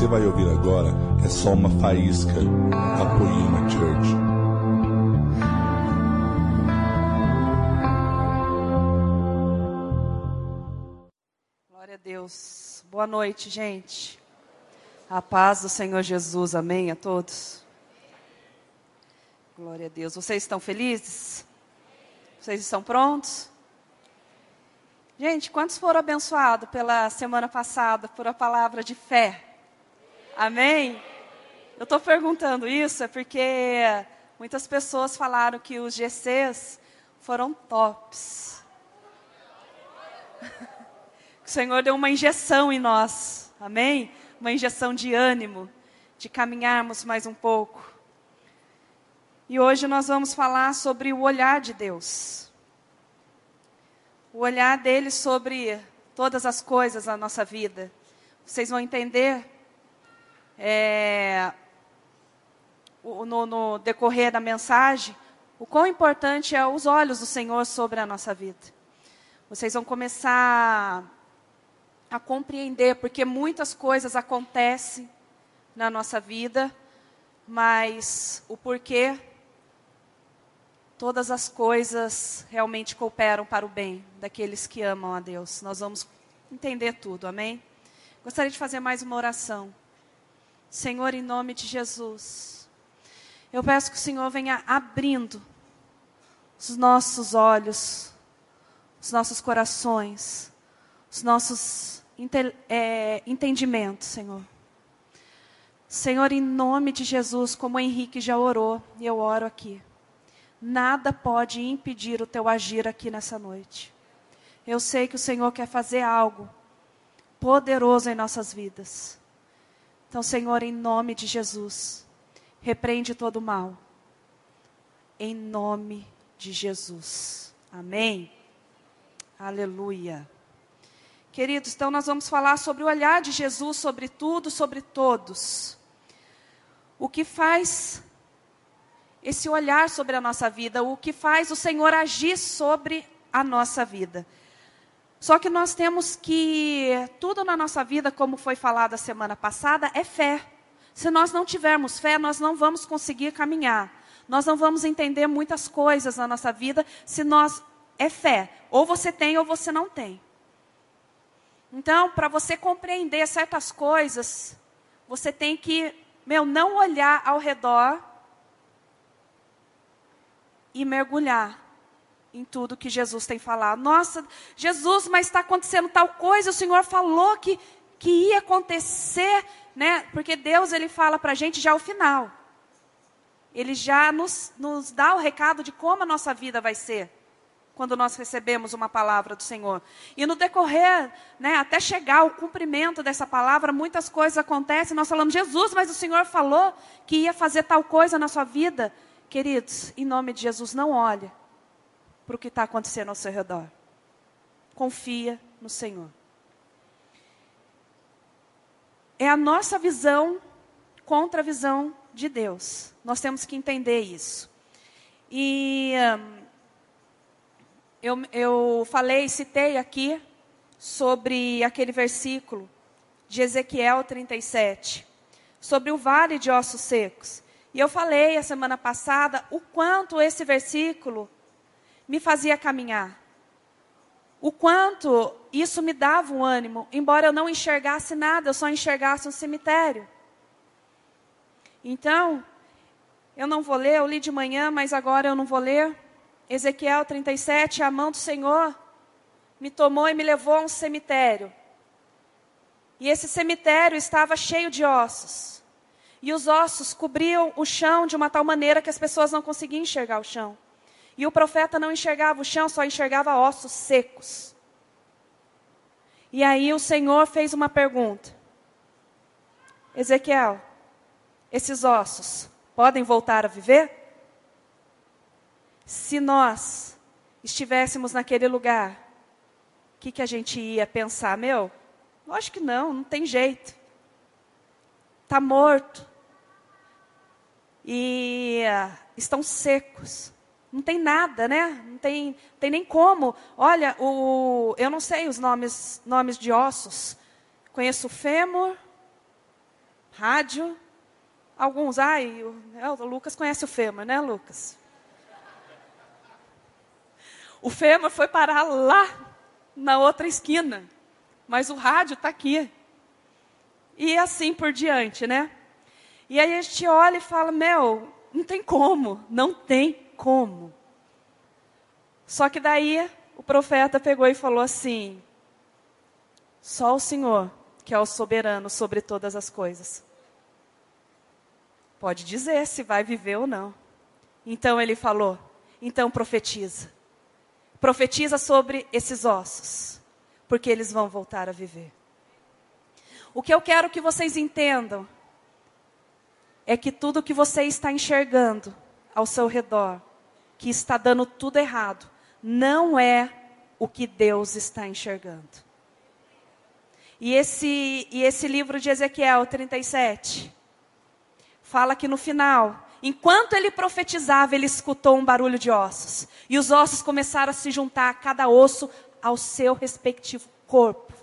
você vai ouvir agora é só uma faísca da Poema Church. Glória a Deus. Boa noite, gente. A paz do Senhor Jesus. Amém a todos. Glória a Deus. Vocês estão felizes? Vocês estão prontos? Gente, quantos foram abençoados pela semana passada por a palavra de fé? Amém? Eu estou perguntando isso é porque muitas pessoas falaram que os GCs foram tops. o Senhor deu uma injeção em nós, amém? Uma injeção de ânimo, de caminharmos mais um pouco. E hoje nós vamos falar sobre o olhar de Deus o olhar dele sobre todas as coisas da nossa vida. Vocês vão entender é, no, no decorrer da mensagem o quão importante é os olhos do Senhor sobre a nossa vida. Vocês vão começar a compreender porque muitas coisas acontecem na nossa vida, mas o porquê todas as coisas realmente cooperam para o bem daqueles que amam a Deus. Nós vamos entender tudo, amém? Gostaria de fazer mais uma oração. Senhor, em nome de Jesus, eu peço que o Senhor venha abrindo os nossos olhos, os nossos corações, os nossos é, entendimentos, Senhor. Senhor, em nome de Jesus, como o Henrique já orou, e eu oro aqui. Nada pode impedir o teu agir aqui nessa noite. Eu sei que o Senhor quer fazer algo poderoso em nossas vidas. Então, Senhor, em nome de Jesus, repreende todo o mal. Em nome de Jesus. Amém. Aleluia. Queridos, então nós vamos falar sobre o olhar de Jesus sobre tudo, sobre todos. O que faz esse olhar sobre a nossa vida, o que faz o Senhor agir sobre a nossa vida. Só que nós temos que, tudo na nossa vida, como foi falado a semana passada, é fé. Se nós não tivermos fé, nós não vamos conseguir caminhar. Nós não vamos entender muitas coisas na nossa vida se nós é fé. Ou você tem ou você não tem. Então, para você compreender certas coisas, você tem que, meu, não olhar ao redor e mergulhar em tudo que Jesus tem falado. Nossa, Jesus, mas está acontecendo tal coisa, o Senhor falou que, que ia acontecer, né? Porque Deus, Ele fala para a gente já o final. Ele já nos, nos dá o recado de como a nossa vida vai ser quando nós recebemos uma palavra do Senhor. E no decorrer, né, até chegar ao cumprimento dessa palavra, muitas coisas acontecem. Nós falamos, Jesus, mas o Senhor falou que ia fazer tal coisa na sua vida. Queridos, em nome de Jesus, não olhe para o que está acontecendo ao seu redor. Confia no Senhor. É a nossa visão contra a visão de Deus. Nós temos que entender isso. E um, eu, eu falei, citei aqui sobre aquele versículo de Ezequiel 37, sobre o vale de ossos secos. E eu falei a semana passada o quanto esse versículo me fazia caminhar. O quanto isso me dava um ânimo, embora eu não enxergasse nada, eu só enxergasse um cemitério. Então, eu não vou ler, eu li de manhã, mas agora eu não vou ler. Ezequiel 37, a mão do Senhor me tomou e me levou a um cemitério. E esse cemitério estava cheio de ossos. E os ossos cobriam o chão de uma tal maneira que as pessoas não conseguiam enxergar o chão. E o profeta não enxergava o chão, só enxergava ossos secos. E aí o Senhor fez uma pergunta: Ezequiel, esses ossos podem voltar a viver? Se nós estivéssemos naquele lugar, o que, que a gente ia pensar? Meu, lógico que não, não tem jeito. Está morto e uh, estão secos. Não tem nada, né? Não tem, tem nem como. Olha, o, eu não sei os nomes, nomes de ossos. Conheço o fêmur, rádio. Alguns, ai, o, é, o Lucas conhece o FEMA, né, Lucas? O FEMA foi parar lá na outra esquina, mas o rádio está aqui. E assim por diante, né? E aí a gente olha e fala: Meu, não tem como, não tem como. Só que daí o profeta pegou e falou assim: Só o Senhor, que é o soberano sobre todas as coisas, pode dizer se vai viver ou não. Então ele falou: Então profetiza. Profetiza sobre esses ossos, porque eles vão voltar a viver. O que eu quero que vocês entendam é que tudo que você está enxergando ao seu redor, que está dando tudo errado, não é o que Deus está enxergando. E esse, e esse livro de Ezequiel 37 fala que no final, enquanto ele profetizava, ele escutou um barulho de ossos. E os ossos começaram a se juntar, cada osso ao seu respectivo corpo.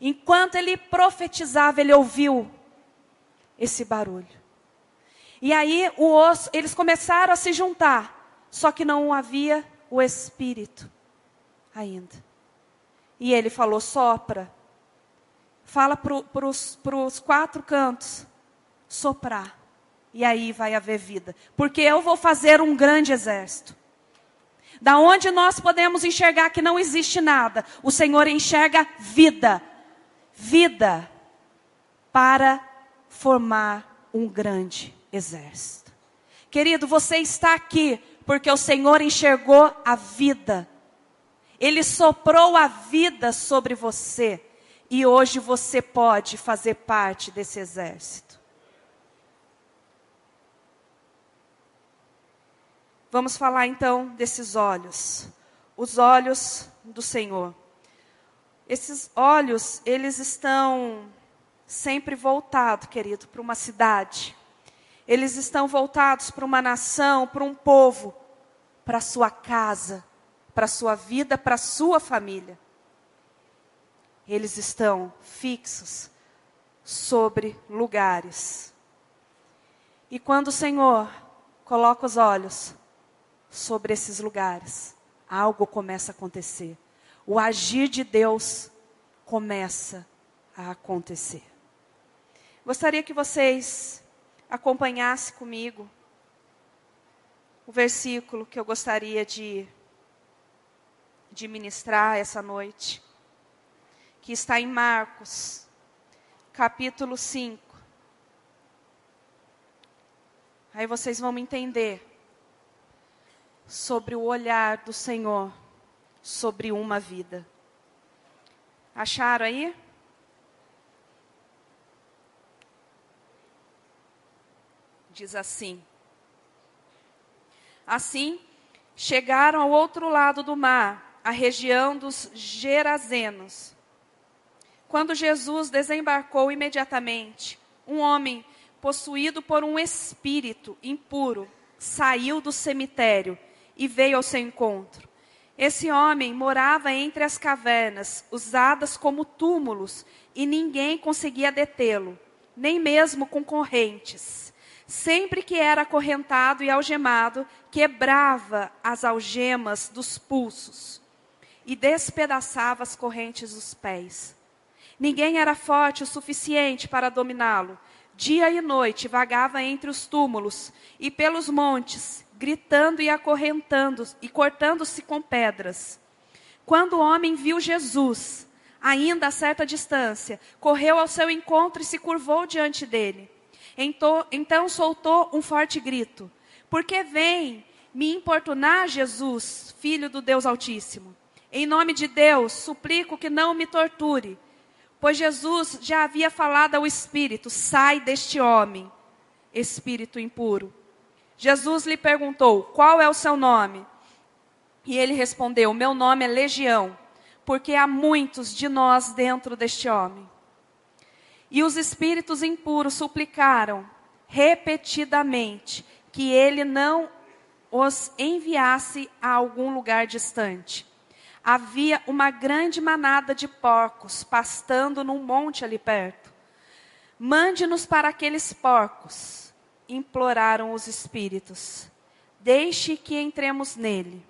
Enquanto ele profetizava, ele ouviu esse barulho. E aí o osso, eles começaram a se juntar, só que não havia o espírito ainda. E ele falou: sopra. Fala para os quatro cantos, soprar. E aí vai haver vida. Porque eu vou fazer um grande exército. Da onde nós podemos enxergar que não existe nada, o Senhor enxerga vida vida para formar um grande exército. Querido, você está aqui porque o Senhor enxergou a vida. Ele soprou a vida sobre você. E hoje você pode fazer parte desse exército. Vamos falar então desses olhos. Os olhos do Senhor. Esses olhos, eles estão sempre voltados, querido, para uma cidade. Eles estão voltados para uma nação, para um povo, para sua casa, para sua vida, para sua família. Eles estão fixos sobre lugares. E quando o Senhor coloca os olhos sobre esses lugares, algo começa a acontecer o agir de Deus começa a acontecer. Gostaria que vocês acompanhassem comigo o versículo que eu gostaria de, de ministrar essa noite, que está em Marcos, capítulo 5. Aí vocês vão me entender sobre o olhar do Senhor sobre uma vida. Acharam aí? Diz assim: Assim, chegaram ao outro lado do mar, a região dos Gerazenos. Quando Jesus desembarcou imediatamente, um homem possuído por um espírito impuro saiu do cemitério e veio ao seu encontro. Esse homem morava entre as cavernas, usadas como túmulos, e ninguém conseguia detê-lo, nem mesmo com correntes. Sempre que era acorrentado e algemado, quebrava as algemas dos pulsos e despedaçava as correntes dos pés. Ninguém era forte o suficiente para dominá-lo. Dia e noite vagava entre os túmulos e pelos montes, gritando e acorrentando e cortando-se com pedras. Quando o homem viu Jesus, ainda a certa distância, correu ao seu encontro e se curvou diante dele. Então soltou um forte grito: Por que vem me importunar, Jesus, filho do Deus Altíssimo? Em nome de Deus, suplico que não me torture. Pois Jesus já havia falado ao espírito: Sai deste homem, espírito impuro. Jesus lhe perguntou: Qual é o seu nome? E ele respondeu: Meu nome é Legião, porque há muitos de nós dentro deste homem. E os espíritos impuros suplicaram repetidamente que ele não os enviasse a algum lugar distante. Havia uma grande manada de porcos pastando num monte ali perto. Mande-nos para aqueles porcos, imploraram os espíritos. Deixe que entremos nele.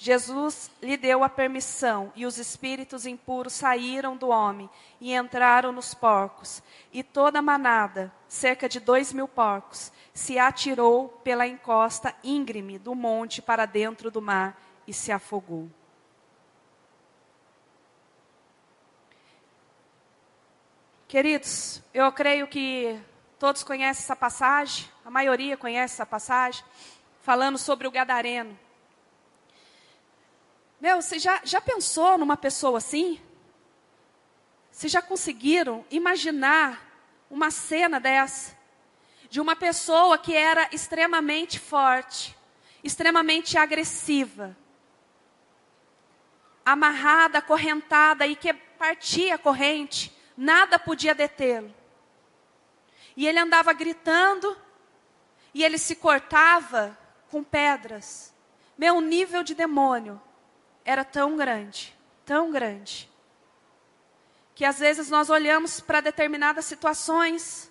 Jesus lhe deu a permissão, e os espíritos impuros saíram do homem e entraram nos porcos. E toda a manada, cerca de dois mil porcos, se atirou pela encosta íngreme do monte para dentro do mar e se afogou. Queridos, eu creio que todos conhecem essa passagem, a maioria conhece essa passagem, falando sobre o gadareno. Meu, você já, já pensou numa pessoa assim? Vocês já conseguiram imaginar uma cena dessa? De uma pessoa que era extremamente forte, extremamente agressiva, amarrada, acorrentada e que partia a corrente, nada podia detê-lo. E ele andava gritando, e ele se cortava com pedras. Meu nível de demônio era tão grande, tão grande, que às vezes nós olhamos para determinadas situações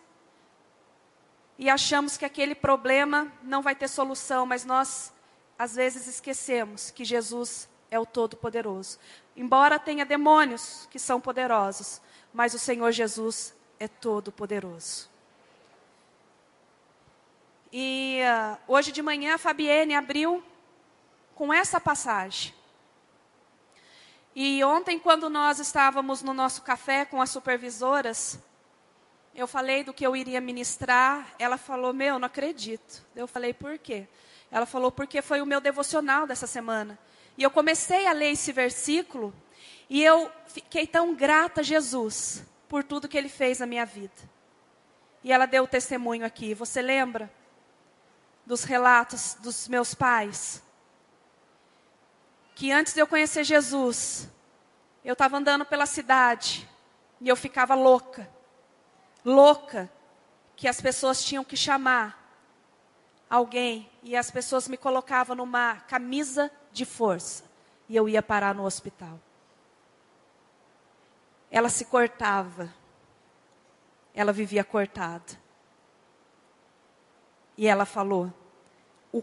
e achamos que aquele problema não vai ter solução, mas nós às vezes esquecemos que Jesus é o Todo-Poderoso. Embora tenha demônios que são poderosos, mas o Senhor Jesus é Todo-Poderoso. E uh, hoje de manhã a Fabienne abriu com essa passagem. E ontem, quando nós estávamos no nosso café com as supervisoras, eu falei do que eu iria ministrar. Ela falou: Meu, não acredito. Eu falei: Por quê? Ela falou: Porque foi o meu devocional dessa semana. E eu comecei a ler esse versículo e eu fiquei tão grata a Jesus por tudo que ele fez na minha vida. E ela deu o testemunho aqui. Você lembra dos relatos dos meus pais? Que antes de eu conhecer Jesus, eu estava andando pela cidade e eu ficava louca. Louca que as pessoas tinham que chamar alguém e as pessoas me colocavam numa camisa de força e eu ia parar no hospital. Ela se cortava. Ela vivia cortada. E ela falou: o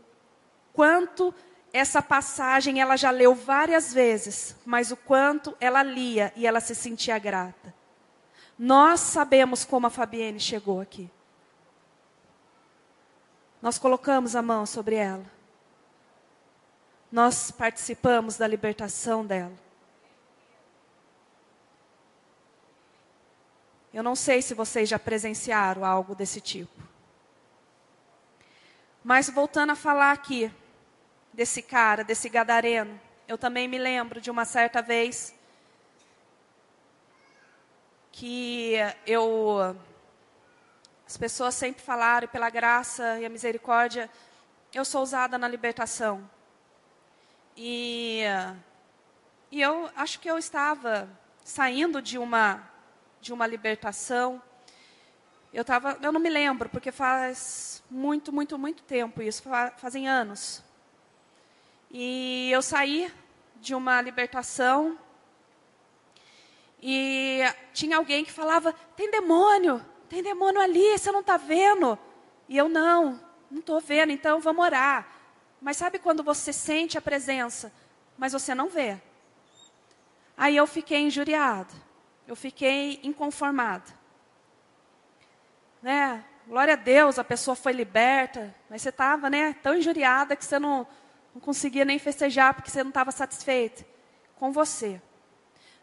quanto essa passagem ela já leu várias vezes, mas o quanto ela lia e ela se sentia grata. Nós sabemos como a Fabienne chegou aqui. Nós colocamos a mão sobre ela. Nós participamos da libertação dela. Eu não sei se vocês já presenciaram algo desse tipo. Mas voltando a falar aqui, desse cara, desse gadareno. Eu também me lembro de uma certa vez que eu as pessoas sempre falaram pela graça e a misericórdia, eu sou usada na libertação. E e eu acho que eu estava saindo de uma de uma libertação. Eu tava, eu não me lembro, porque faz muito, muito, muito tempo isso, fazem anos. E eu saí de uma libertação e tinha alguém que falava: tem demônio, tem demônio ali, você não está vendo? E eu não, não estou vendo, então vamos orar. Mas sabe quando você sente a presença, mas você não vê? Aí eu fiquei injuriada, eu fiquei inconformada. Né? Glória a Deus, a pessoa foi liberta, mas você estava né, tão injuriada que você não, não conseguia nem festejar porque você não estava satisfeito com você.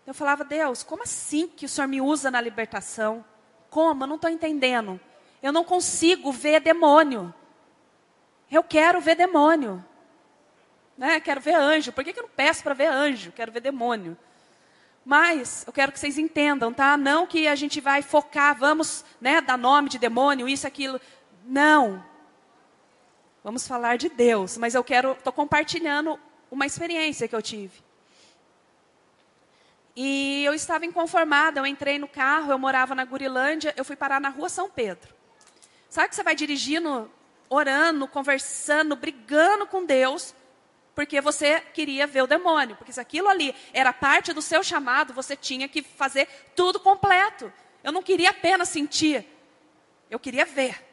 Eu falava, Deus, como assim que o Senhor me usa na libertação? Como? Eu não estou entendendo. Eu não consigo ver demônio. Eu quero ver demônio. Né? Quero ver anjo. Por que, que eu não peço para ver anjo? Quero ver demônio. Mas eu quero que vocês entendam, tá? Não que a gente vai focar, vamos, né, dar nome de demônio, isso, aquilo. Não. Vamos falar de Deus, mas eu quero, estou compartilhando uma experiência que eu tive. E eu estava inconformada, eu entrei no carro, eu morava na Gurilândia, eu fui parar na rua São Pedro. Sabe que você vai dirigindo, orando, conversando, brigando com Deus, porque você queria ver o demônio. Porque se aquilo ali era parte do seu chamado, você tinha que fazer tudo completo. Eu não queria apenas sentir Eu queria ver.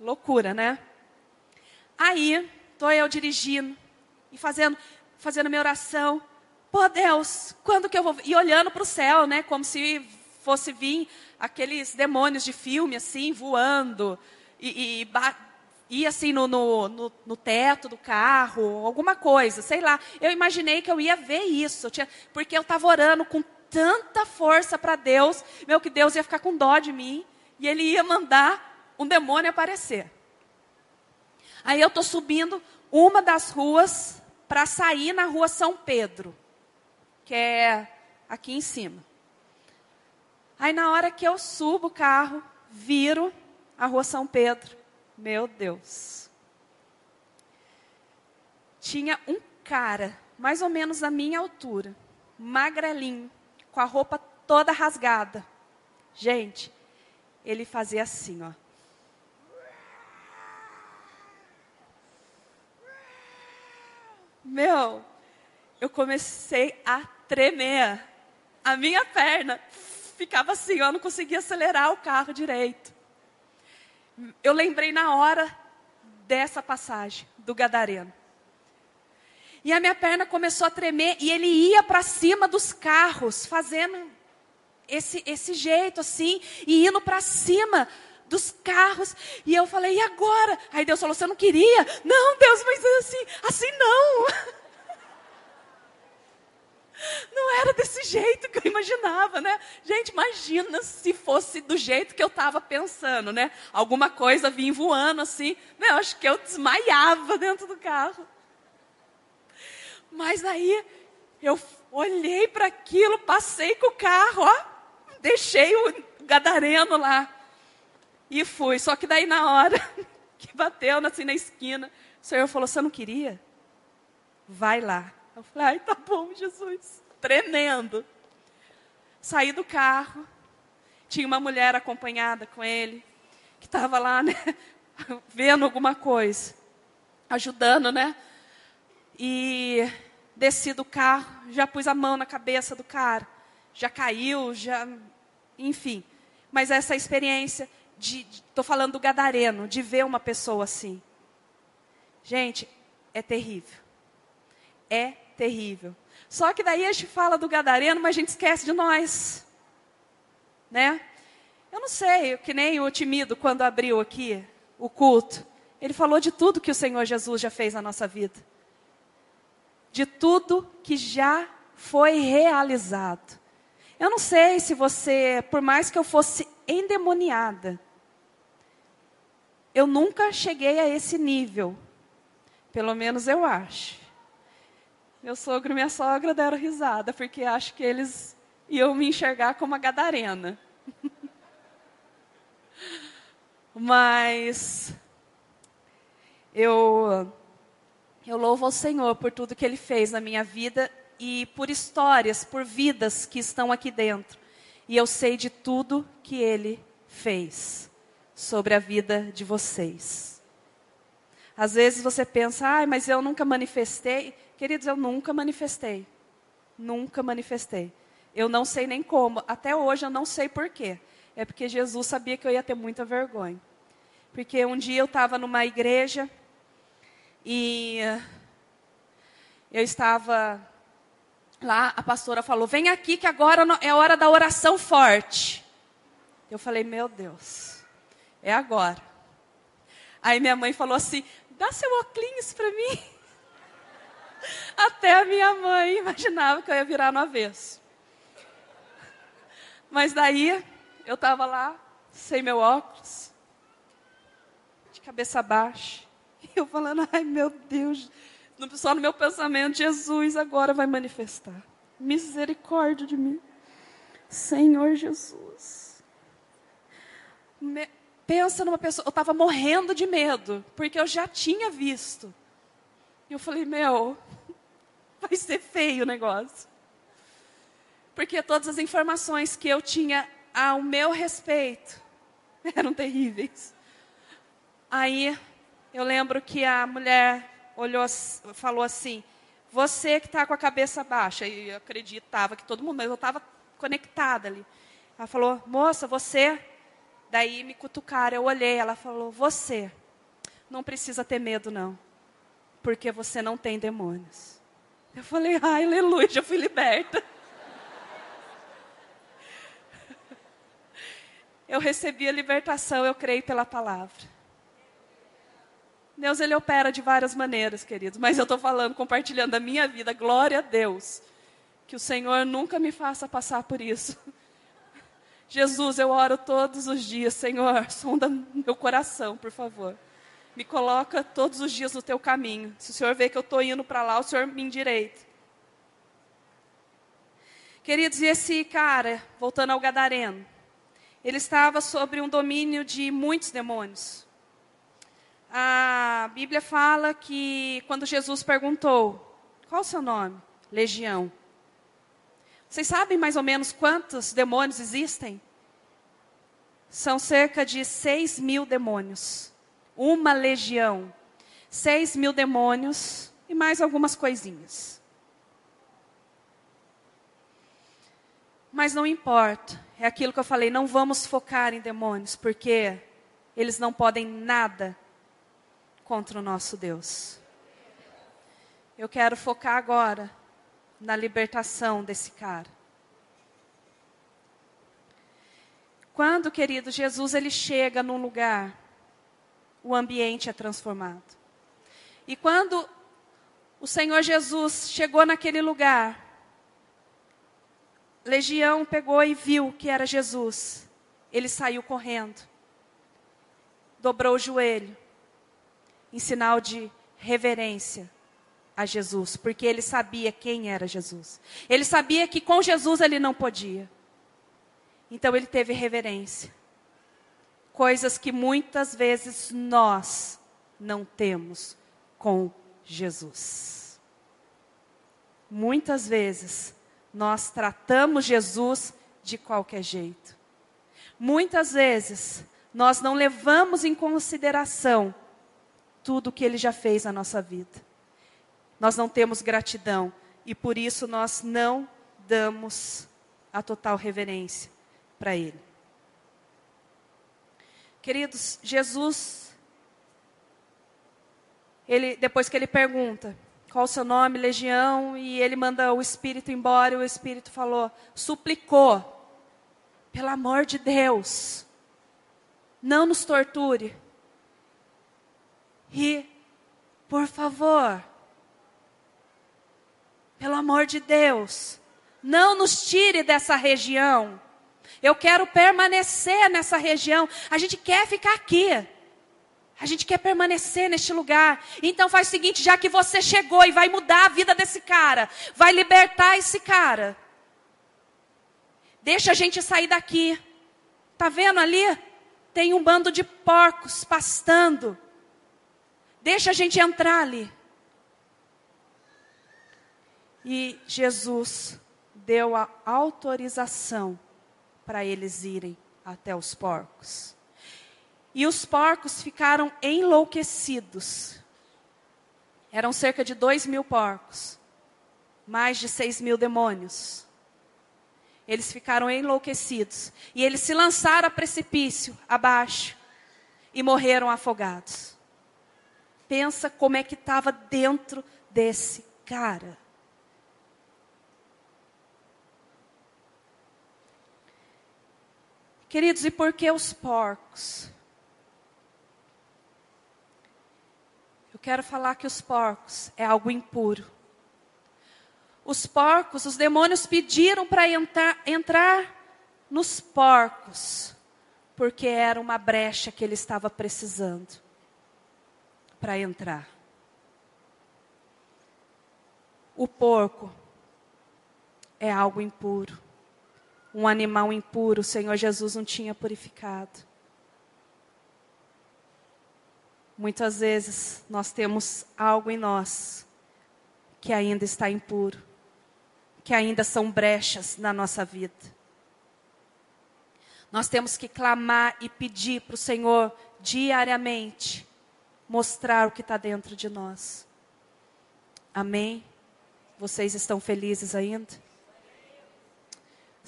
Loucura, né? Aí, tô eu dirigindo e fazendo, fazendo minha oração. Pô, Deus, quando que eu vou? E olhando para o céu, né? Como se fosse vir aqueles demônios de filme, assim, voando. E, e ia assim no, no, no, no, teto do carro, alguma coisa, sei lá. Eu imaginei que eu ia ver isso, eu tinha, porque eu estava orando com tanta força para Deus, meu, que Deus ia ficar com dó de mim, e Ele ia mandar um demônio aparecer. Aí eu estou subindo uma das ruas para sair na rua São Pedro, que é aqui em cima. Aí na hora que eu subo o carro, viro a rua São Pedro, meu Deus. Tinha um cara, mais ou menos da minha altura, magrelinho, com a roupa toda rasgada. Gente, ele fazia assim, ó. Meu, eu comecei a tremer. A minha perna ficava assim, eu não conseguia acelerar o carro direito eu lembrei na hora dessa passagem do Gadareno. E a minha perna começou a tremer e ele ia para cima dos carros, fazendo esse, esse jeito assim, e indo para cima dos carros. E eu falei, e agora? Aí Deus falou, você não queria? Não, Deus, mas assim, assim não. Não era desse jeito que eu imaginava, né? Gente, imagina se fosse do jeito que eu estava pensando, né? Alguma coisa vinha voando assim. Né? Eu acho que eu desmaiava dentro do carro. Mas aí eu olhei para aquilo, passei com o carro, ó, deixei o gadareno lá e fui. Só que daí na hora que bateu assim na esquina, o Senhor falou: "Você não queria? Vai lá." Eu falei, ai, tá bom, Jesus. Tremendo. Saí do carro. Tinha uma mulher acompanhada com ele, que estava lá, né, vendo alguma coisa, ajudando, né? E desci do carro, já pus a mão na cabeça do cara, já caiu, já, enfim. Mas essa experiência de, estou falando do gadareno, de ver uma pessoa assim. Gente, é terrível é terrível. Só que daí a gente fala do gadareno, mas a gente esquece de nós. Né? Eu não sei, que nem o timido quando abriu aqui o culto. Ele falou de tudo que o Senhor Jesus já fez na nossa vida. De tudo que já foi realizado. Eu não sei se você, por mais que eu fosse endemoniada, eu nunca cheguei a esse nível. Pelo menos eu acho. Meu sogro e minha sogra deram risada, porque acho que eles iam me enxergar como a gadarena. Mas eu eu louvo ao Senhor por tudo que ele fez na minha vida e por histórias, por vidas que estão aqui dentro. E eu sei de tudo que ele fez sobre a vida de vocês. Às vezes você pensa, ah, mas eu nunca manifestei. Queridos, eu nunca manifestei. Nunca manifestei. Eu não sei nem como. Até hoje eu não sei porquê. É porque Jesus sabia que eu ia ter muita vergonha. Porque um dia eu estava numa igreja e eu estava lá, a pastora falou: Vem aqui que agora é hora da oração forte. Eu falei: Meu Deus, é agora. Aí minha mãe falou assim: Dá seu óculos para mim. Até a minha mãe imaginava que eu ia virar no avesso. Mas daí, eu estava lá, sem meu óculos, de cabeça baixa, e eu falando, ai meu Deus, só no meu pensamento, Jesus agora vai manifestar. Misericórdia de mim. Senhor Jesus. Me, pensa numa pessoa, eu estava morrendo de medo, porque eu já tinha visto. E eu falei, meu, vai ser feio o negócio. Porque todas as informações que eu tinha ao meu respeito eram terríveis. Aí eu lembro que a mulher olhou, falou assim: Você que está com a cabeça baixa. E eu acreditava que todo mundo, mas eu estava conectada ali. Ela falou: Moça, você Daí me cutucaram, eu olhei, ela falou: Você não precisa ter medo, não, porque você não tem demônios. Eu falei: Ai, aleluia, já fui liberta. Eu recebi a libertação, eu creio pela palavra. Deus, Ele opera de várias maneiras, queridos, mas eu estou falando, compartilhando a minha vida, glória a Deus. Que o Senhor nunca me faça passar por isso. Jesus, eu oro todos os dias, Senhor, sonda meu coração, por favor. Me coloca todos os dias no teu caminho. Se o Senhor vê que eu estou indo para lá, o Senhor me endireita. Queridos, e esse cara, voltando ao Gadareno, ele estava sobre um domínio de muitos demônios. A Bíblia fala que quando Jesus perguntou: Qual o seu nome? Legião. Vocês sabem mais ou menos quantos demônios existem? São cerca de 6 mil demônios. Uma legião. 6 mil demônios e mais algumas coisinhas. Mas não importa. É aquilo que eu falei, não vamos focar em demônios, porque eles não podem nada contra o nosso Deus. Eu quero focar agora na libertação desse cara. Quando, querido, Jesus ele chega num lugar, o ambiente é transformado. E quando o Senhor Jesus chegou naquele lugar, Legião pegou e viu que era Jesus. Ele saiu correndo, dobrou o joelho, em sinal de reverência a Jesus, porque ele sabia quem era Jesus. Ele sabia que com Jesus ele não podia. Então ele teve reverência. Coisas que muitas vezes nós não temos com Jesus. Muitas vezes nós tratamos Jesus de qualquer jeito. Muitas vezes nós não levamos em consideração tudo o que ele já fez na nossa vida nós não temos gratidão e por isso nós não damos a total reverência para Ele. Queridos, Jesus, ele, depois que ele pergunta qual o seu nome, legião, e ele manda o espírito embora, e o espírito falou, suplicou, pelo amor de Deus, não nos torture. E, por favor, pelo amor de Deus, não nos tire dessa região. Eu quero permanecer nessa região. A gente quer ficar aqui. A gente quer permanecer neste lugar. Então faz o seguinte, já que você chegou e vai mudar a vida desse cara, vai libertar esse cara. Deixa a gente sair daqui. Tá vendo ali? Tem um bando de porcos pastando. Deixa a gente entrar ali. E Jesus deu a autorização para eles irem até os porcos. E os porcos ficaram enlouquecidos. Eram cerca de dois mil porcos, mais de seis mil demônios. Eles ficaram enlouquecidos. E eles se lançaram a precipício abaixo e morreram afogados. Pensa como é que estava dentro desse cara. Queridos, e por que os porcos? Eu quero falar que os porcos é algo impuro. Os porcos, os demônios pediram para entrar, entrar nos porcos, porque era uma brecha que ele estava precisando para entrar. O porco é algo impuro um animal impuro, o Senhor Jesus não tinha purificado. Muitas vezes nós temos algo em nós que ainda está impuro, que ainda são brechas na nossa vida. Nós temos que clamar e pedir para o Senhor diariamente mostrar o que está dentro de nós. Amém? Vocês estão felizes ainda?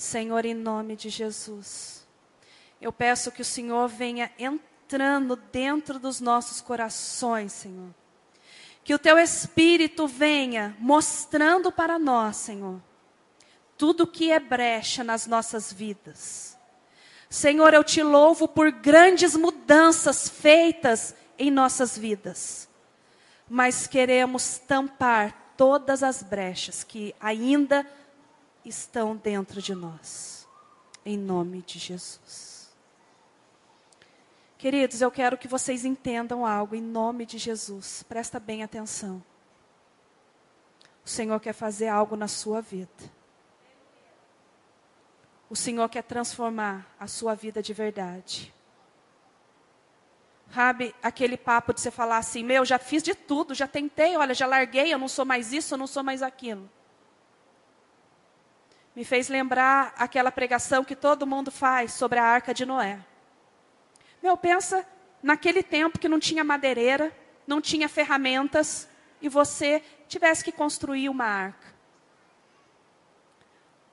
Senhor, em nome de Jesus. Eu peço que o Senhor venha entrando dentro dos nossos corações, Senhor. Que o teu Espírito venha mostrando para nós, Senhor, tudo que é brecha nas nossas vidas. Senhor, eu te louvo por grandes mudanças feitas em nossas vidas. Mas queremos tampar todas as brechas que ainda estão dentro de nós. Em nome de Jesus. Queridos, eu quero que vocês entendam algo em nome de Jesus. Presta bem atenção. O Senhor quer fazer algo na sua vida. O Senhor quer transformar a sua vida de verdade. Sabe, aquele papo de você falar assim, meu, já fiz de tudo, já tentei, olha, já larguei, eu não sou mais isso, eu não sou mais aquilo. Me fez lembrar aquela pregação que todo mundo faz sobre a arca de Noé. Meu, pensa naquele tempo que não tinha madeireira, não tinha ferramentas, e você tivesse que construir uma arca.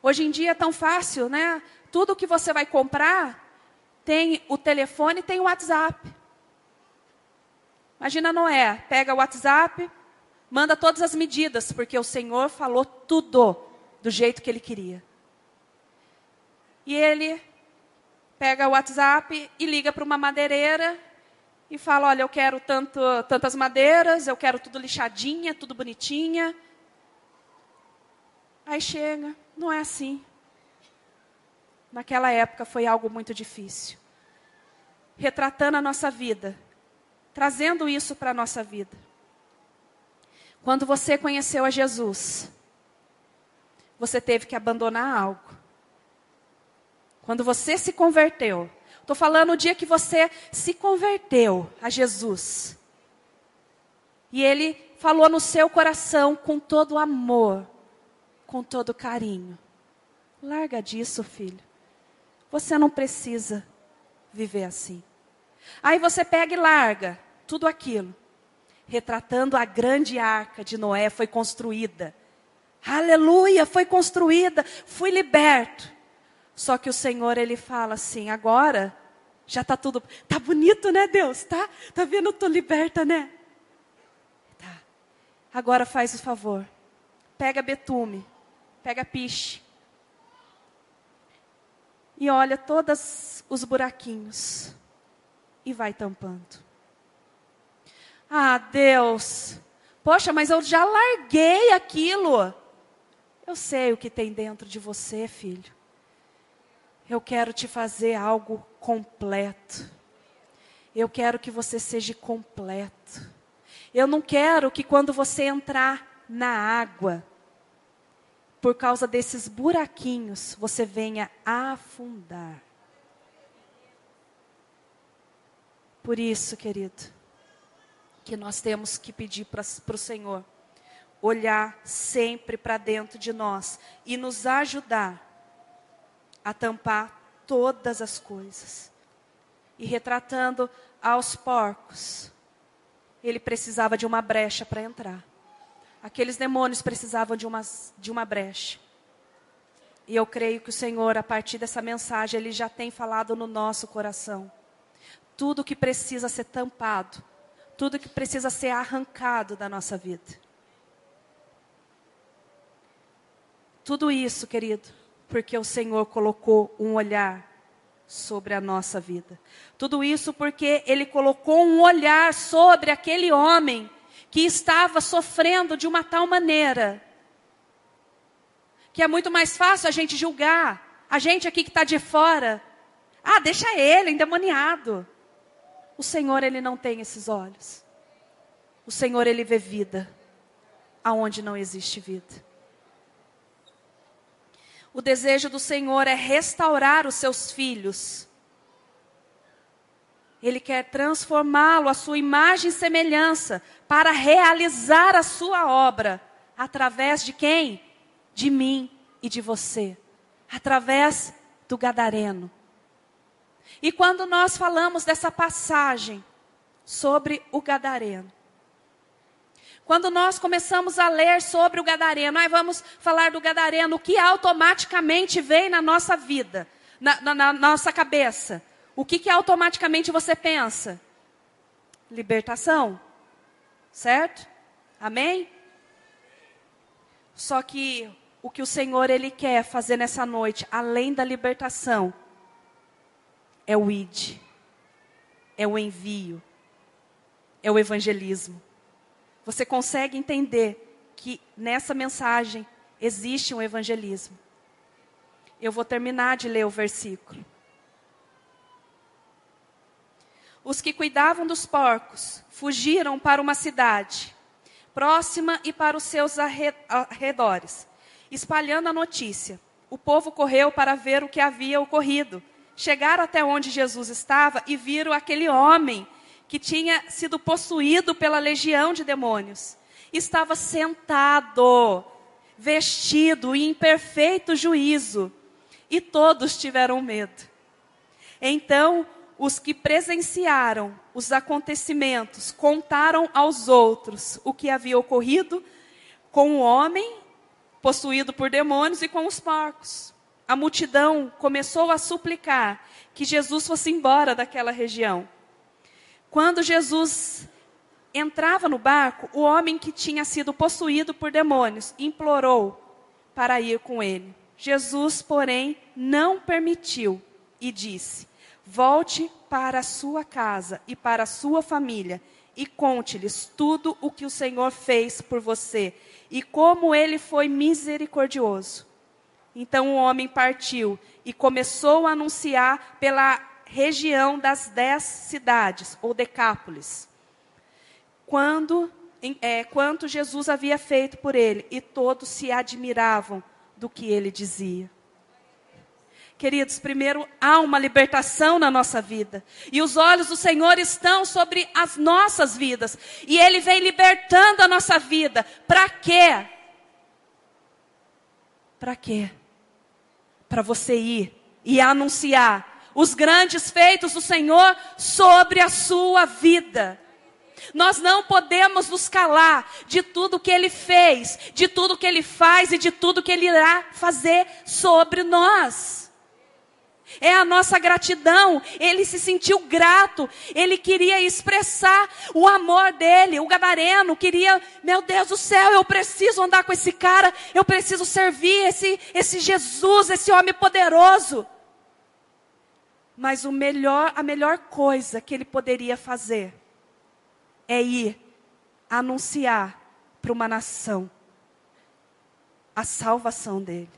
Hoje em dia é tão fácil, né? Tudo que você vai comprar tem o telefone, tem o WhatsApp. Imagina Noé, pega o WhatsApp, manda todas as medidas, porque o Senhor falou tudo do jeito que ele queria. E ele pega o WhatsApp e liga para uma madeireira e fala: Olha, eu quero tanto, tantas madeiras, eu quero tudo lixadinha, tudo bonitinha. Aí chega, não é assim. Naquela época foi algo muito difícil. Retratando a nossa vida, trazendo isso para a nossa vida. Quando você conheceu a Jesus, você teve que abandonar algo. Quando você se converteu, estou falando o dia que você se converteu a Jesus. E Ele falou no seu coração com todo amor, com todo carinho. Larga disso, filho. Você não precisa viver assim. Aí você pega e larga tudo aquilo, retratando a grande arca de Noé foi construída. Aleluia, foi construída, fui liberto. Só que o Senhor ele fala assim: agora já está tudo, tá bonito, né, Deus? Tá? Tá vendo? Eu tô liberta, né? Tá. Agora faz o favor. Pega betume, pega piche. E olha todos os buraquinhos. E vai tampando. Ah, Deus. Poxa, mas eu já larguei aquilo. Eu sei o que tem dentro de você, filho. Eu quero te fazer algo completo. Eu quero que você seja completo. Eu não quero que quando você entrar na água, por causa desses buraquinhos, você venha afundar. Por isso, querido, que nós temos que pedir para o Senhor olhar sempre para dentro de nós e nos ajudar a tampar todas as coisas. E retratando aos porcos, ele precisava de uma brecha para entrar. Aqueles demônios precisavam de uma, de uma brecha. E eu creio que o Senhor, a partir dessa mensagem, Ele já tem falado no nosso coração. Tudo que precisa ser tampado, tudo que precisa ser arrancado da nossa vida. Tudo isso, querido, porque o Senhor colocou um olhar sobre a nossa vida. Tudo isso porque Ele colocou um olhar sobre aquele homem que estava sofrendo de uma tal maneira que é muito mais fácil a gente julgar, a gente aqui que está de fora. Ah, deixa ele, endemoniado. O Senhor, Ele não tem esses olhos. O Senhor, Ele vê vida aonde não existe vida. O desejo do Senhor é restaurar os seus filhos. Ele quer transformá-lo à sua imagem e semelhança para realizar a sua obra através de quem? De mim e de você. Através do gadareno. E quando nós falamos dessa passagem sobre o gadareno, quando nós começamos a ler sobre o Gadareno, aí vamos falar do Gadareno, o que automaticamente vem na nossa vida, na, na, na nossa cabeça? o que, que automaticamente você pensa? Libertação. Certo? Amém? Só que o que o Senhor ele quer fazer nessa noite, além da libertação, é o id, é o envio, é o evangelismo. Você consegue entender que nessa mensagem existe um evangelismo. Eu vou terminar de ler o versículo. Os que cuidavam dos porcos fugiram para uma cidade próxima e para os seus arredores, espalhando a notícia. O povo correu para ver o que havia ocorrido. Chegaram até onde Jesus estava e viram aquele homem que tinha sido possuído pela legião de demônios. Estava sentado, vestido e em perfeito juízo, e todos tiveram medo. Então os que presenciaram os acontecimentos contaram aos outros o que havia ocorrido com o homem possuído por demônios e com os porcos. A multidão começou a suplicar que Jesus fosse embora daquela região. Quando Jesus entrava no barco, o homem que tinha sido possuído por demônios implorou para ir com ele. Jesus, porém, não permitiu e disse: Volte para a sua casa e para a sua família e conte-lhes tudo o que o Senhor fez por você e como ele foi misericordioso. Então o homem partiu e começou a anunciar pela região das dez cidades, ou decápolis, quando, é, quanto Jesus havia feito por ele, e todos se admiravam do que ele dizia. Queridos, primeiro há uma libertação na nossa vida. E os olhos do Senhor estão sobre as nossas vidas. E Ele vem libertando a nossa vida. Para quê? Para quê? Para você ir e anunciar os grandes feitos do Senhor sobre a sua vida. Nós não podemos nos calar de tudo que Ele fez, de tudo que Ele faz e de tudo que Ele irá fazer sobre nós. É a nossa gratidão. Ele se sentiu grato. Ele queria expressar o amor dele. O gadareno queria, meu Deus do céu, eu preciso andar com esse cara. Eu preciso servir esse, esse Jesus, esse homem poderoso. Mas o melhor, a melhor coisa que ele poderia fazer é ir anunciar para uma nação a salvação dele.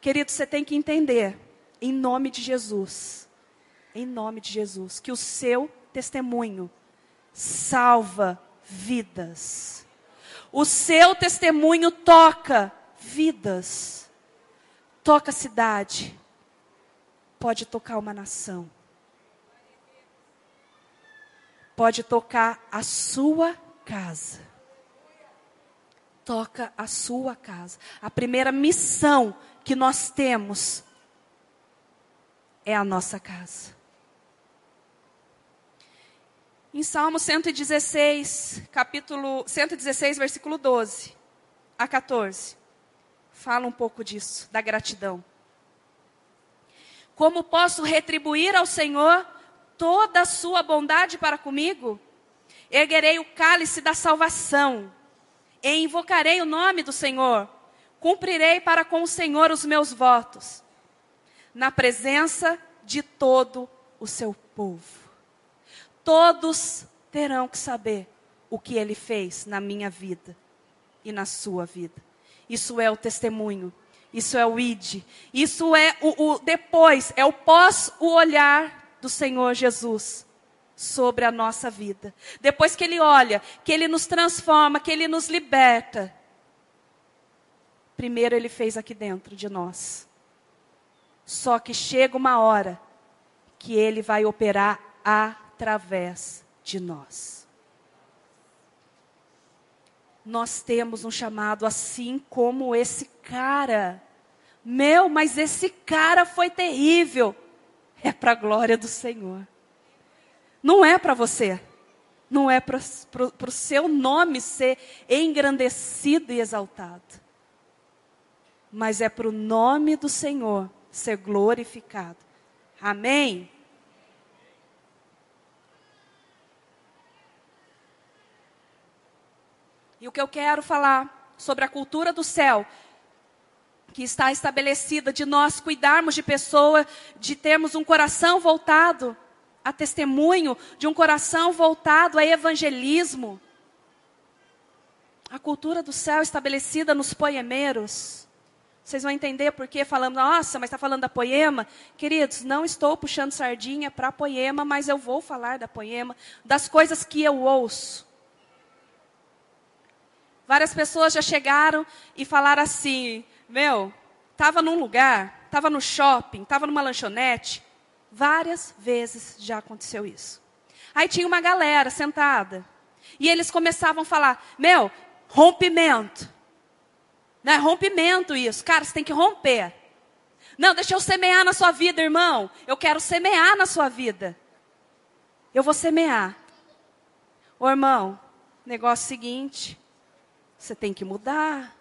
Querido, você tem que entender em nome de Jesus, em nome de Jesus, que o seu testemunho salva vidas. O seu testemunho toca vidas. Toca a cidade. Pode tocar uma nação. Pode tocar a sua casa. Toca a sua casa. A primeira missão que nós temos é a nossa casa. Em Salmo 116, capítulo 116, versículo 12 a 14, fala um pouco disso, da gratidão. Como posso retribuir ao Senhor toda a sua bondade para comigo? Erguerei o cálice da salvação e invocarei o nome do Senhor. Cumprirei para com o Senhor os meus votos na presença de todo o seu povo. Todos terão que saber o que ele fez na minha vida e na sua vida. Isso é o testemunho, isso é o id, isso é o, o depois, é o pós o olhar do Senhor Jesus sobre a nossa vida. Depois que ele olha, que ele nos transforma, que ele nos liberta. Primeiro ele fez aqui dentro de nós. Só que chega uma hora que ele vai operar através de nós. Nós temos um chamado assim como esse cara. Meu, mas esse cara foi terrível. É para a glória do Senhor. Não é para você. Não é para o seu nome ser engrandecido e exaltado. Mas é para o nome do Senhor ser glorificado. Amém? E o que eu quero falar sobre a cultura do céu, que está estabelecida de nós cuidarmos de pessoa, de termos um coração voltado a testemunho, de um coração voltado a evangelismo. A cultura do céu estabelecida nos poemeiros. Vocês vão entender por que falando, nossa, mas está falando da poema? Queridos, não estou puxando sardinha para poema, mas eu vou falar da poema, das coisas que eu ouço. Várias pessoas já chegaram e falaram assim: meu, estava num lugar, estava no shopping, estava numa lanchonete. Várias vezes já aconteceu isso. Aí tinha uma galera sentada. E eles começavam a falar: meu, rompimento. Não é rompimento isso. Cara, você tem que romper. Não, deixa eu semear na sua vida, irmão. Eu quero semear na sua vida. Eu vou semear. Ô irmão, negócio seguinte. Você tem que mudar.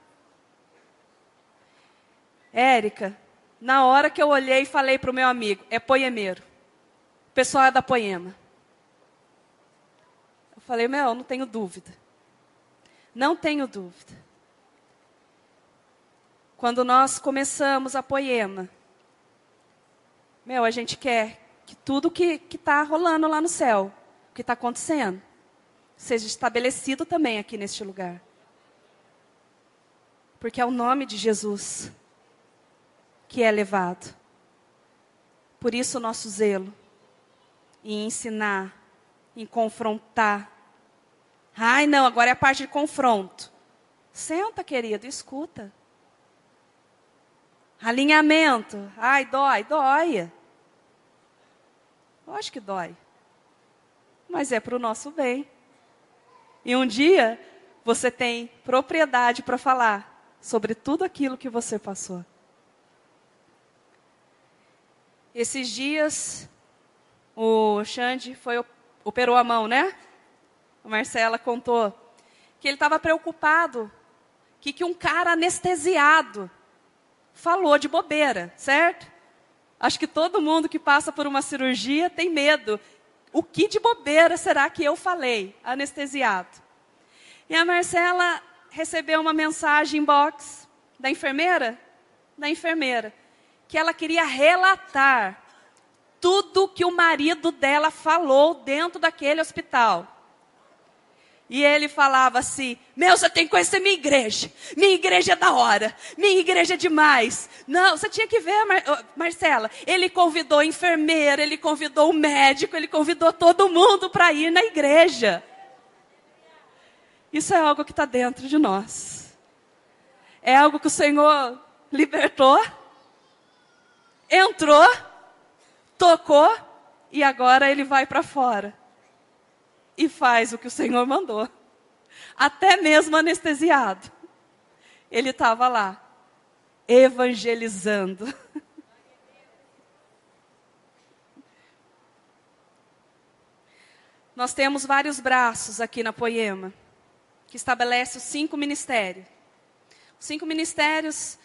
Érica, na hora que eu olhei e falei para o meu amigo, é poemeiro. O pessoal é da poema. Eu falei, meu, não tenho dúvida. Não tenho dúvida. Quando nós começamos a poema, meu, a gente quer que tudo que está rolando lá no céu, o que está acontecendo, seja estabelecido também aqui neste lugar. Porque é o nome de Jesus que é levado. Por isso o nosso zelo em ensinar, em confrontar, Ai, não, agora é a parte de confronto. Senta, querido, escuta. Alinhamento. Ai, dói, dói. Lógico que dói. Mas é para o nosso bem. E um dia você tem propriedade para falar sobre tudo aquilo que você passou. Esses dias o Xande foi operou a mão, né? a Marcela contou, que ele estava preocupado que, que um cara anestesiado falou de bobeira, certo? Acho que todo mundo que passa por uma cirurgia tem medo. O que de bobeira será que eu falei, anestesiado? E a Marcela recebeu uma mensagem box da enfermeira, da enfermeira, que ela queria relatar tudo que o marido dela falou dentro daquele hospital. E ele falava assim: Meu, você tem que conhecer minha igreja. Minha igreja é da hora. Minha igreja é demais. Não, você tinha que ver, Mar Marcela. Ele convidou a enfermeira, ele convidou o médico, ele convidou todo mundo para ir na igreja. Isso é algo que está dentro de nós. É algo que o Senhor libertou, entrou, tocou e agora ele vai para fora e faz o que o Senhor mandou. Até mesmo anestesiado. Ele estava lá, evangelizando. Nós temos vários braços aqui na Poema, que estabelece os cinco ministérios. Os cinco ministérios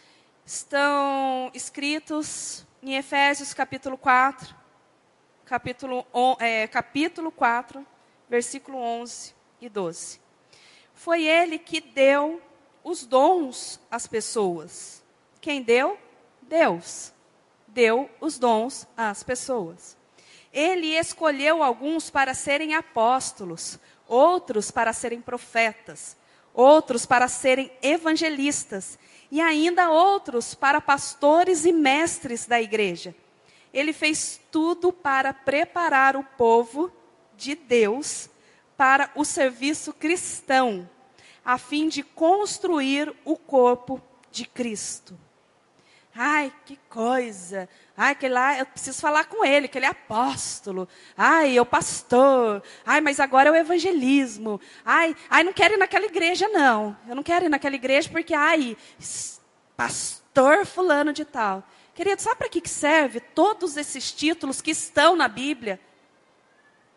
estão escritos em Efésios capítulo 4, capítulo, é, capítulo 4, versículo 11 e 12. Foi ele que deu os dons às pessoas. Quem deu? Deus. Deu os dons às pessoas. Ele escolheu alguns para serem apóstolos, outros para serem profetas, outros para serem evangelistas e ainda outros para pastores e mestres da igreja. Ele fez tudo para preparar o povo de Deus para o serviço cristão, a fim de construir o corpo de Cristo. Ai, que coisa. Ai, que lá eu preciso falar com ele, que ele é apóstolo. Ai, eu pastor. Ai, mas agora é o evangelismo. Ai, ai, não quero ir naquela igreja não. Eu não quero ir naquela igreja porque ai, pastor fulano de tal. Querido, sabe para que serve todos esses títulos que estão na Bíblia?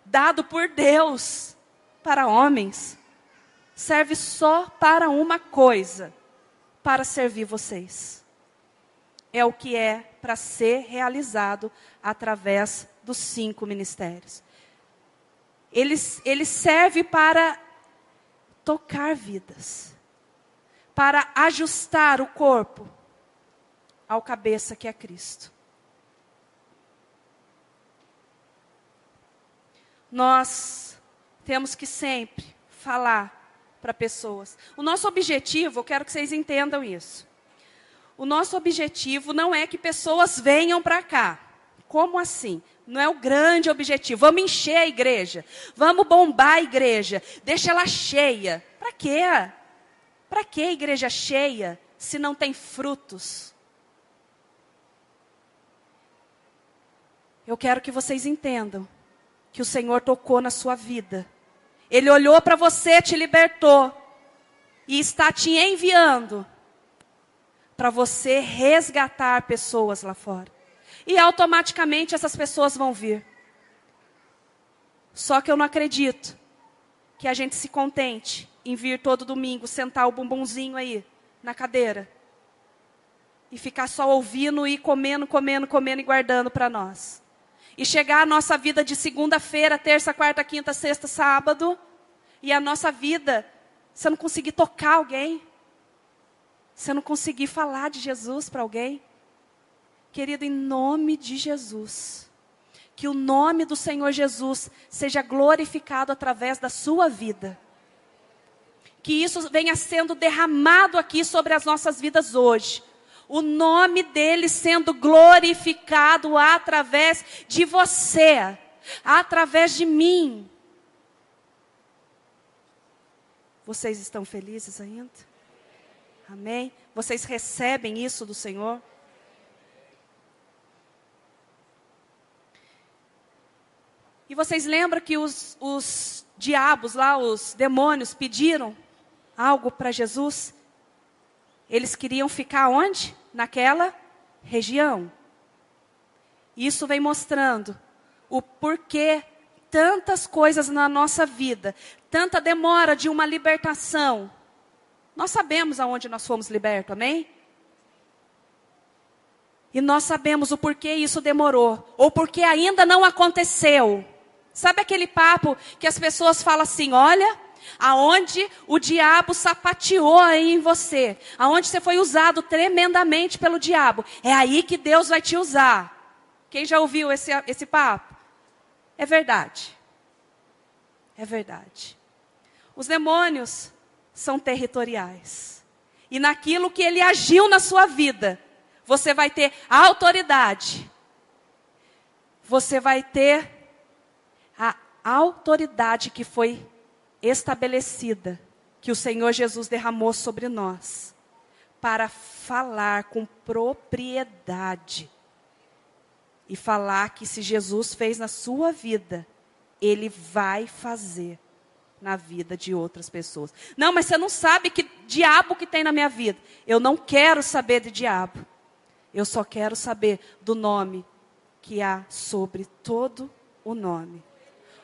dado por Deus para homens, serve só para uma coisa: para servir vocês. É o que é para ser realizado através dos cinco ministérios. Ele, ele serve para tocar vidas, para ajustar o corpo ao cabeça que é Cristo. Nós temos que sempre falar para pessoas. O nosso objetivo, eu quero que vocês entendam isso. O nosso objetivo não é que pessoas venham para cá. Como assim? Não é o grande objetivo. Vamos encher a igreja. Vamos bombar a igreja. Deixa ela cheia. Para quê? Para que igreja cheia se não tem frutos? Eu quero que vocês entendam que o Senhor tocou na sua vida. Ele olhou para você, te libertou e está te enviando para você resgatar pessoas lá fora. E automaticamente essas pessoas vão vir. Só que eu não acredito que a gente se contente em vir todo domingo, sentar o bumbumzinho aí na cadeira e ficar só ouvindo e comendo, comendo, comendo e guardando para nós. E chegar a nossa vida de segunda-feira, terça, quarta, quinta, sexta, sábado, e a nossa vida, você não conseguir tocar alguém, você não conseguir falar de Jesus para alguém. Querido, em nome de Jesus, que o nome do Senhor Jesus seja glorificado através da sua vida. Que isso venha sendo derramado aqui sobre as nossas vidas hoje. O nome dele sendo glorificado através de você, através de mim. Vocês estão felizes ainda? Amém? Vocês recebem isso do Senhor? E vocês lembram que os, os diabos lá, os demônios, pediram algo para Jesus? Eles queriam ficar onde? Naquela região. Isso vem mostrando o porquê tantas coisas na nossa vida, tanta demora de uma libertação. Nós sabemos aonde nós fomos libertos, amém? E nós sabemos o porquê isso demorou, ou porque ainda não aconteceu. Sabe aquele papo que as pessoas falam assim: olha, aonde o diabo sapateou aí em você, aonde você foi usado tremendamente pelo diabo, é aí que Deus vai te usar. Quem já ouviu esse, esse papo? É verdade. É verdade. Os demônios são territoriais. E naquilo que ele agiu na sua vida, você vai ter autoridade. Você vai ter a autoridade que foi estabelecida, que o Senhor Jesus derramou sobre nós, para falar com propriedade. E falar que se Jesus fez na sua vida, Ele vai fazer na vida de outras pessoas. Não, mas você não sabe que diabo que tem na minha vida. Eu não quero saber de diabo. Eu só quero saber do nome que há sobre todo o nome.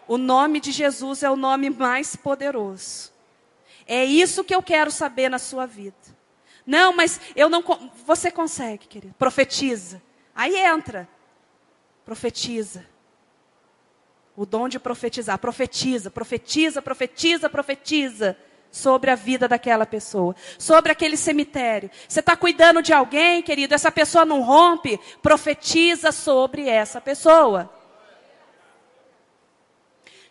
O nome de Jesus é o nome mais poderoso. É isso que eu quero saber na sua vida. Não, mas eu não. Você consegue, querido. Profetiza. Aí entra. Profetiza. O dom de profetizar. Profetiza, profetiza, profetiza, profetiza sobre a vida daquela pessoa, sobre aquele cemitério. Você está cuidando de alguém, querido, essa pessoa não rompe, profetiza sobre essa pessoa.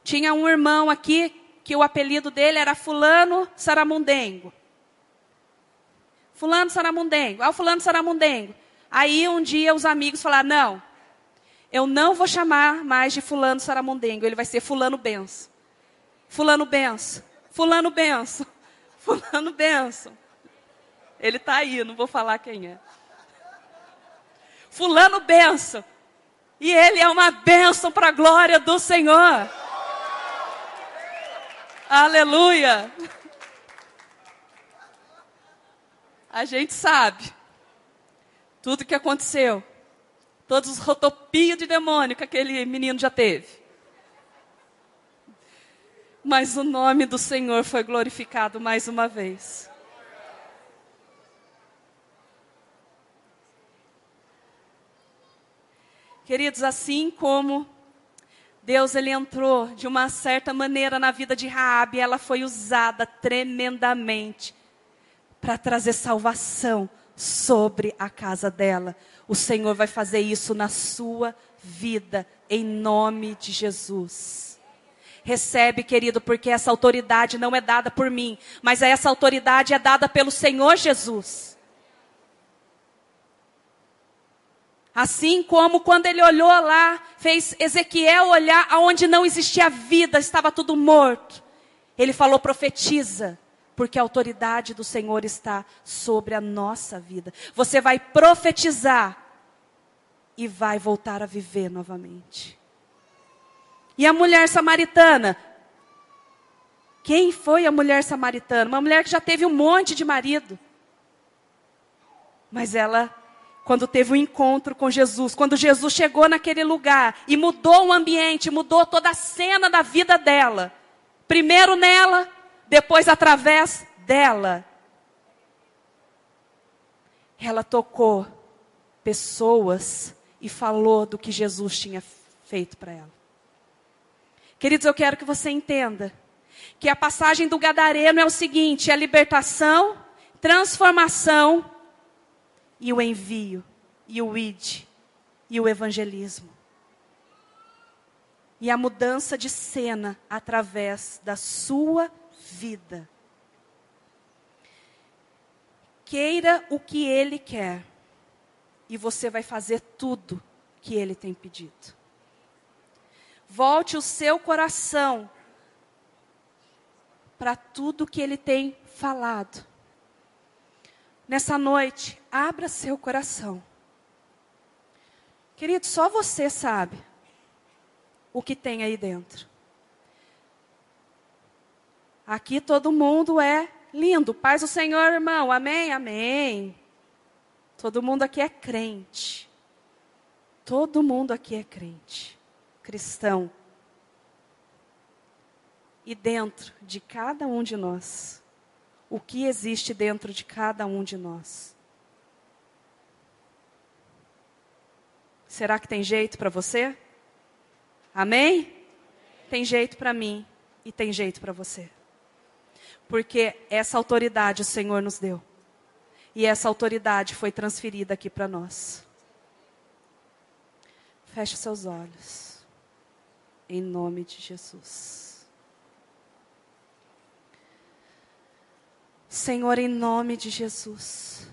Tinha um irmão aqui que o apelido dele era Fulano Saramundengo. Fulano Saramundengo. Ah, Fulano Saramundengo. Aí um dia os amigos falaram: não, eu não vou chamar mais de Fulano Saramundengo, ele vai ser Fulano Benção. Fulano Benção. Fulano Benção. Fulano Benção. Ele está aí, não vou falar quem é. Fulano Benção. E ele é uma bênção para a glória do Senhor. Aleluia! A gente sabe tudo que aconteceu. Todos os rotopios de demônio que aquele menino já teve. Mas o nome do Senhor foi glorificado mais uma vez. Queridos, assim como Deus ele entrou de uma certa maneira na vida de Raabe, ela foi usada tremendamente para trazer salvação sobre a casa dela. O Senhor vai fazer isso na sua vida, em nome de Jesus. Recebe, querido, porque essa autoridade não é dada por mim, mas essa autoridade é dada pelo Senhor Jesus. Assim como quando ele olhou lá, fez Ezequiel olhar aonde não existia vida, estava tudo morto. Ele falou: profetiza, porque a autoridade do Senhor está sobre a nossa vida. Você vai profetizar e vai voltar a viver novamente. E a mulher samaritana? Quem foi a mulher samaritana? Uma mulher que já teve um monte de marido. Mas ela quando teve o um encontro com Jesus, quando Jesus chegou naquele lugar e mudou o ambiente, mudou toda a cena da vida dela. Primeiro nela, depois através dela. Ela tocou pessoas e falou do que Jesus tinha feito para ela. Queridos, eu quero que você entenda que a passagem do Gadareno é o seguinte: é libertação, transformação e o envio, e o id, e o evangelismo. E a mudança de cena através da sua vida. Queira o que Ele quer, e você vai fazer tudo que Ele tem pedido. Volte o seu coração para tudo que Ele tem falado. Nessa noite, abra seu coração. Querido, só você sabe o que tem aí dentro. Aqui todo mundo é lindo. Paz do Senhor, irmão. Amém, amém. Todo mundo aqui é crente. Todo mundo aqui é crente. Cristão. E dentro de cada um de nós o que existe dentro de cada um de nós. Será que tem jeito para você? Amém? Tem jeito para mim e tem jeito para você. Porque essa autoridade o Senhor nos deu. E essa autoridade foi transferida aqui para nós. Feche seus olhos. Em nome de Jesus. Senhor, em nome de Jesus.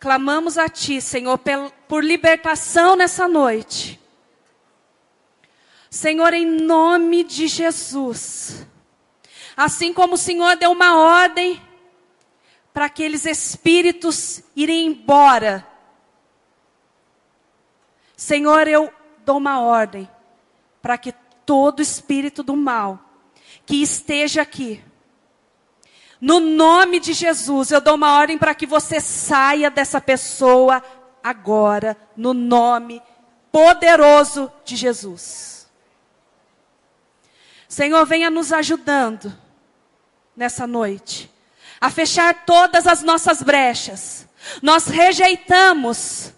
Clamamos a Ti, Senhor, por libertação nessa noite. Senhor, em nome de Jesus. Assim como o Senhor deu uma ordem para aqueles espíritos irem embora. Senhor, eu dou uma ordem para que todo espírito do mal que esteja aqui, no nome de Jesus, eu dou uma ordem para que você saia dessa pessoa agora, no nome poderoso de Jesus. Senhor, venha nos ajudando nessa noite a fechar todas as nossas brechas. Nós rejeitamos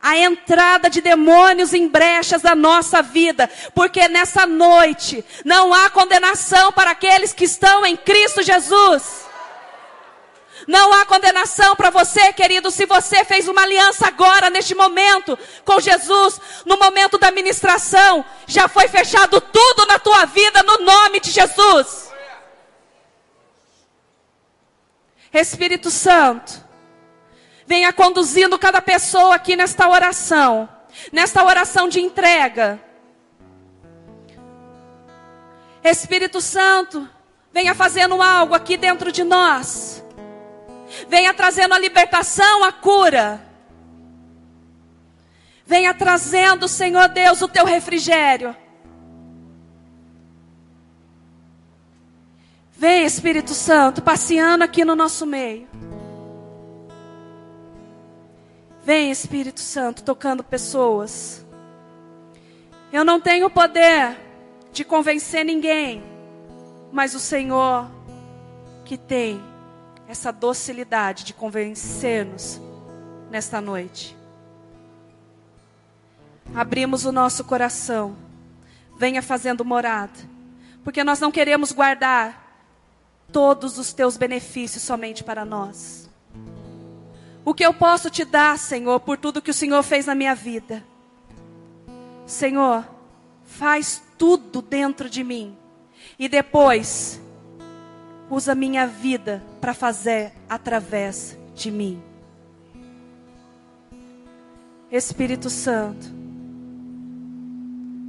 a entrada de demônios em brechas da nossa vida, porque nessa noite não há condenação para aqueles que estão em Cristo Jesus. Não há condenação para você, querido, se você fez uma aliança agora, neste momento, com Jesus, no momento da ministração, já foi fechado tudo na tua vida, no nome de Jesus. Espírito Santo, venha conduzindo cada pessoa aqui nesta oração, nesta oração de entrega. Espírito Santo, venha fazendo algo aqui dentro de nós. Venha trazendo a libertação, a cura. Venha trazendo, Senhor Deus, o teu refrigério. Vem, Espírito Santo, passeando aqui no nosso meio. Vem, Espírito Santo, tocando pessoas. Eu não tenho poder de convencer ninguém, mas o Senhor que tem essa docilidade de convencer-nos nesta noite. Abrimos o nosso coração. venha fazendo morada, porque nós não queremos guardar todos os teus benefícios somente para nós. O que eu posso te dar, Senhor, por tudo que o Senhor fez na minha vida? Senhor, faz tudo dentro de mim e depois usa minha vida para fazer através de mim. Espírito Santo,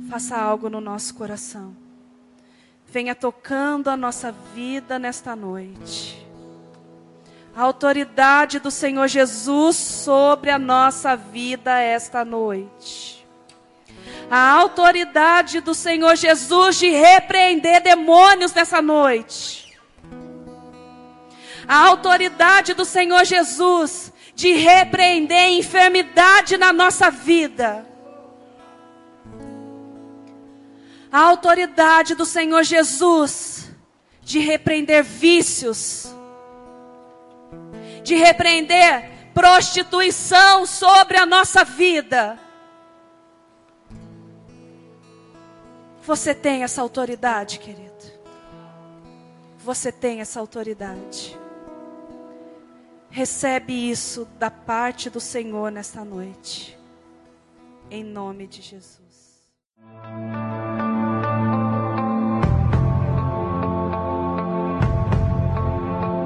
faça algo no nosso coração. Venha tocando a nossa vida nesta noite. A autoridade do Senhor Jesus sobre a nossa vida esta noite. A autoridade do Senhor Jesus de repreender demônios nessa noite. A autoridade do Senhor Jesus de repreender enfermidade na nossa vida. A autoridade do Senhor Jesus de repreender vícios, de repreender prostituição sobre a nossa vida. Você tem essa autoridade, querido. Você tem essa autoridade. Recebe isso da parte do Senhor nesta noite. Em nome de Jesus.